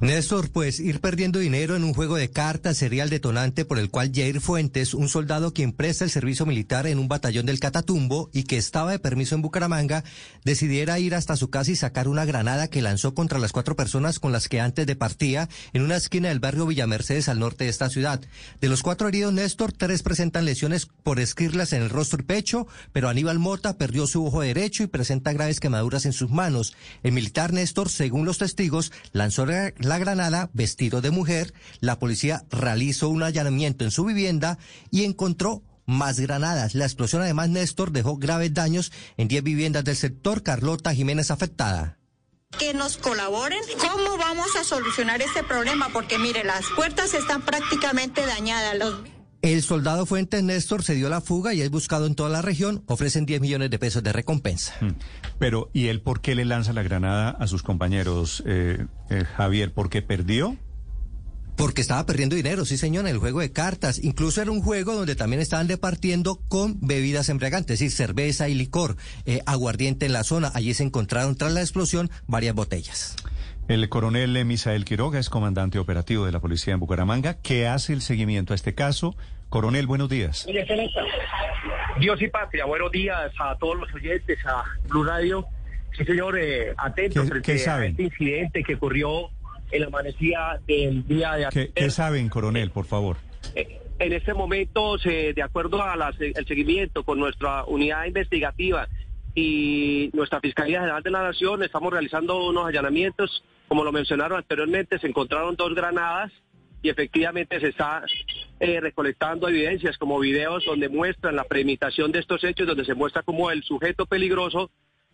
Néstor, pues ir perdiendo dinero en un juego de cartas sería el detonante por el cual Jair Fuentes, un soldado quien presta el servicio militar en un batallón del Catatumbo y que estaba de permiso en Bucaramanga, decidiera ir hasta su casa y sacar una granada que lanzó contra las cuatro personas con las que antes de partía en una esquina del barrio Villamercedes al norte de esta ciudad. De los cuatro heridos, Néstor, tres presentan lesiones por esquirlas en el rostro y pecho, pero Aníbal Mota perdió su ojo derecho y presenta graves quemaduras en sus manos. El militar Néstor, según los testigos, lanzó la la granada vestido de mujer. La policía realizó un allanamiento en su vivienda y encontró más granadas. La explosión, además, Néstor dejó graves daños en 10 viviendas del sector. Carlota Jiménez afectada que nos colaboren. ¿Cómo vamos a solucionar este problema? Porque mire, las puertas están prácticamente dañadas. Los... El soldado Fuentes Néstor se dio la fuga y es buscado en toda la región. Ofrecen 10 millones de pesos de recompensa. Pero, ¿y él por qué le lanza la granada a sus compañeros, eh, eh, Javier? ¿Porque perdió? Porque estaba perdiendo dinero, sí señor, en el juego de cartas. Incluso era un juego donde también estaban departiendo con bebidas embriagantes, es decir, cerveza y licor, eh, aguardiente en la zona. Allí se encontraron tras la explosión varias botellas. El coronel Misael Quiroga es comandante operativo de la policía en Bucaramanga. ¿Qué hace el seguimiento a este caso? Coronel, buenos días. Dios y patria, buenos días a todos los oyentes, a Blue Radio. Sí, señor, eh, atentos ¿Qué- frente qué a saben? este incidente que ocurrió en la amanecida del día de ¿Qué, ayer. qué saben, coronel, por favor? Eh, En este momento, se- de acuerdo al seguimiento con nuestra unidad investigativa y nuestra Fiscalía General de la Nación, estamos realizando unos allanamientos. Como lo mencionaron anteriormente, se encontraron dos granadas y efectivamente se está eh, recolectando evidencias como videos donde muestran la premeditación de estos hechos, donde se muestra como el sujeto peligroso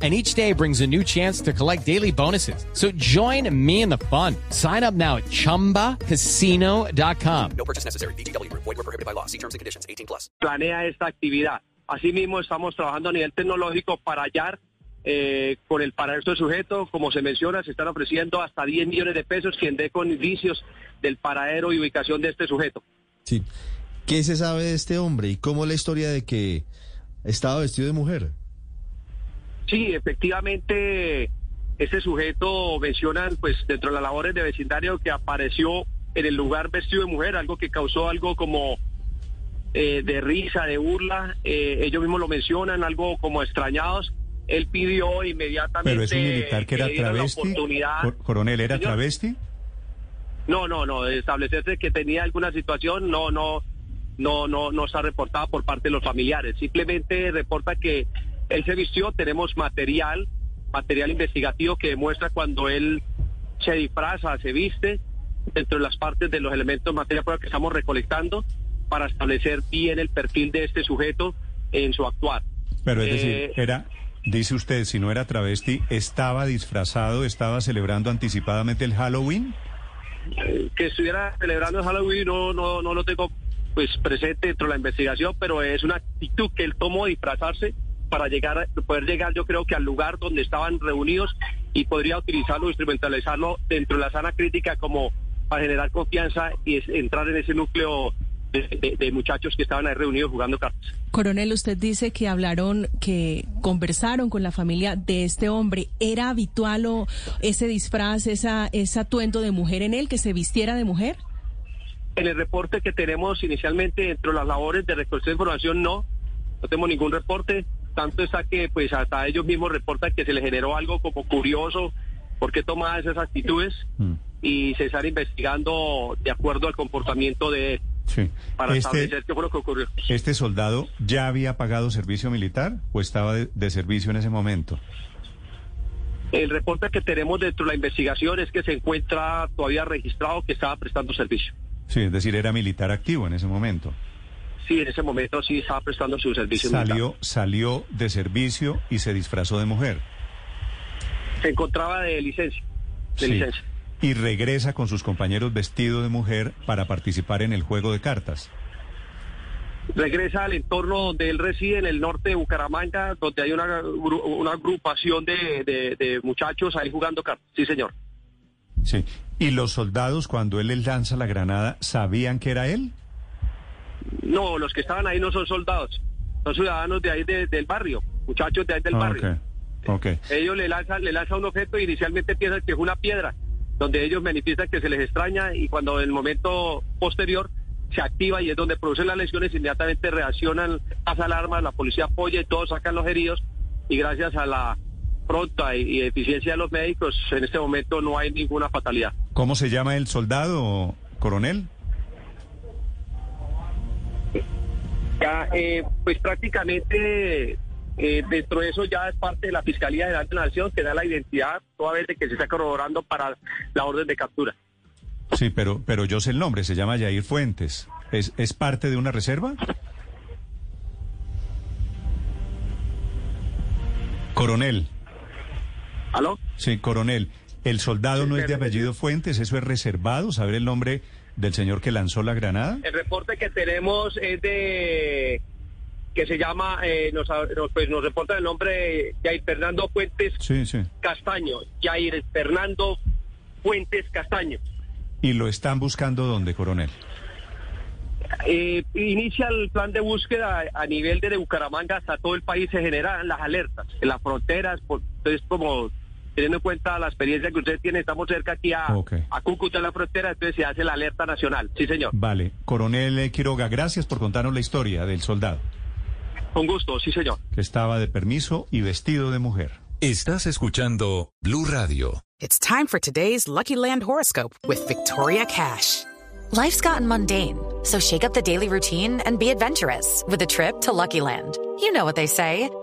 And each day brings a new chance to collect daily bonuses. So join me in the fun. Sign up now at chumbacasino.com. No purchase necessary. BGW. Void were prohibited by law. See terms and conditions. 18 plus. planea esta actividad. Asimismo, estamos trabajando a nivel tecnológico para hallar eh, con el paradero del sujeto. Como se menciona, se están ofreciendo hasta 10 millones de pesos quien dé con indicios del paradero y ubicación de este sujeto. Sí. ¿Qué se sabe de este hombre y cómo es la historia de que estaba vestido de mujer? Sí, efectivamente, este sujeto mencionan, pues, dentro de las labores de vecindario que apareció en el lugar vestido de mujer, algo que causó algo como eh, de risa, de burla. Eh, ellos mismos lo mencionan, algo como extrañados. Él pidió inmediatamente Pero es un militar que era travesti. coronel, ¿era Señor. travesti? No, no, no. Establecerse que tenía alguna situación, no, no, no, no, no está reportada por parte de los familiares. Simplemente reporta que él se vistió. Tenemos material, material investigativo que demuestra cuando él se disfraza, se viste dentro de las partes de los elementos materiales que estamos recolectando para establecer bien el perfil de este sujeto en su actuar. Pero es Eh, decir, era, dice usted, si no era travesti, estaba disfrazado, estaba celebrando anticipadamente el Halloween. Eh, que estuviera celebrando el Halloween no, no, no lo tengo pues presente dentro de la investigación, pero es una actitud que él tomó disfrazarse para llegar, poder llegar yo creo que al lugar donde estaban reunidos y podría utilizarlo, instrumentalizarlo dentro de la sana crítica como para generar confianza y es- entrar en ese núcleo de, de- de muchachos que estaban ahí reunidos jugando cartas. Coronel, usted dice que hablaron, que conversaron con la familia de este hombre. ¿Era habitual o ese disfraz, esa, ese atuendo de mujer en él, que se vistiera de mujer? En el reporte que tenemos inicialmente dentro de las labores de recolección de información, no, no tenemos ningún reporte. Tanto está que pues hasta ellos mismos reportan que se les generó algo como curioso, por qué tomaba esas actitudes Mm. y se están investigando de acuerdo al comportamiento de él. Sí. para Este, establecer qué fue lo que ocurrió. ¿Este soldado ya había pagado servicio militar o estaba de, de servicio en ese momento? El reporte que tenemos dentro de la investigación es que se encuentra todavía registrado que estaba prestando servicio. Sí, es decir, era militar activo en ese momento. Sí, en ese momento sí estaba prestando su servicio militar. Salió, salió de servicio y se disfrazó de mujer. Se encontraba de licencia. De Sí. licencia. Y regresa con sus compañeros vestido de mujer para participar en el juego de cartas. Regresa al entorno donde él reside, en el norte de Bucaramanga, donde hay una, gru- una agrupación de, de- de muchachos ahí jugando cartas. Sí, señor. Sí. ¿Y los soldados, cuando él les lanza la granada, sabían que era él? No, los que estaban ahí no son soldados, son ciudadanos de ahí de- del barrio, muchachos de ahí del Ah, barrio. ok. Ok. Ellos le lanzan, le lanzan un objeto y inicialmente piensan que es una piedra, donde ellos manifiestan que se les extraña y cuando en el momento posterior se activa y es donde producen las lesiones, inmediatamente reaccionan las alarmas, la policía apoya y todos sacan los heridos y gracias a la pronta y eficiencia de los médicos, en este momento no hay ninguna fatalidad. ¿Cómo se llama el soldado, coronel? Ya, eh, pues prácticamente eh, dentro de eso ya es parte de la Fiscalía General de la Nación que da la identidad toda vez de que se está corroborando para la orden de captura. Sí, pero, pero yo sé el nombre, se llama Yair Fuentes. ¿Es, ¿Es parte de una reserva? Coronel, ¿Aló? sí, coronel. ¿El soldado no es de apellido Fuentes? ¿Eso es reservado? ¿Saber el nombre del señor que lanzó la granada? El reporte que tenemos es de que se llama, eh, nos, pues nos reporta el nombre de Jair Fernando Fuentes Sí, sí. Castaño. Jair Fernando Fuentes Castaño. ¿Y lo están buscando dónde, coronel? Eh, inicia el plan de búsqueda a nivel de Bucaramanga hasta todo el país se generan las alertas en las fronteras, por- entonces como teniendo en cuenta la experiencia que usted tiene, estamos cerca aquí a, Cúcuta en la frontera, entonces se hace la alerta nacional. Sí, señor. Vale. Coronel Quiroga, gracias por contarnos la historia del soldado, Con gusto, sí, señor. que estaba de permiso y vestido de mujer. Estás escuchando Blue Radio. It's time for today's Lucky Land horoscope with Victoria Cash. Life's gotten mundane, so shake up the daily routine and be adventurous with a trip to Lucky Land. You know what they say.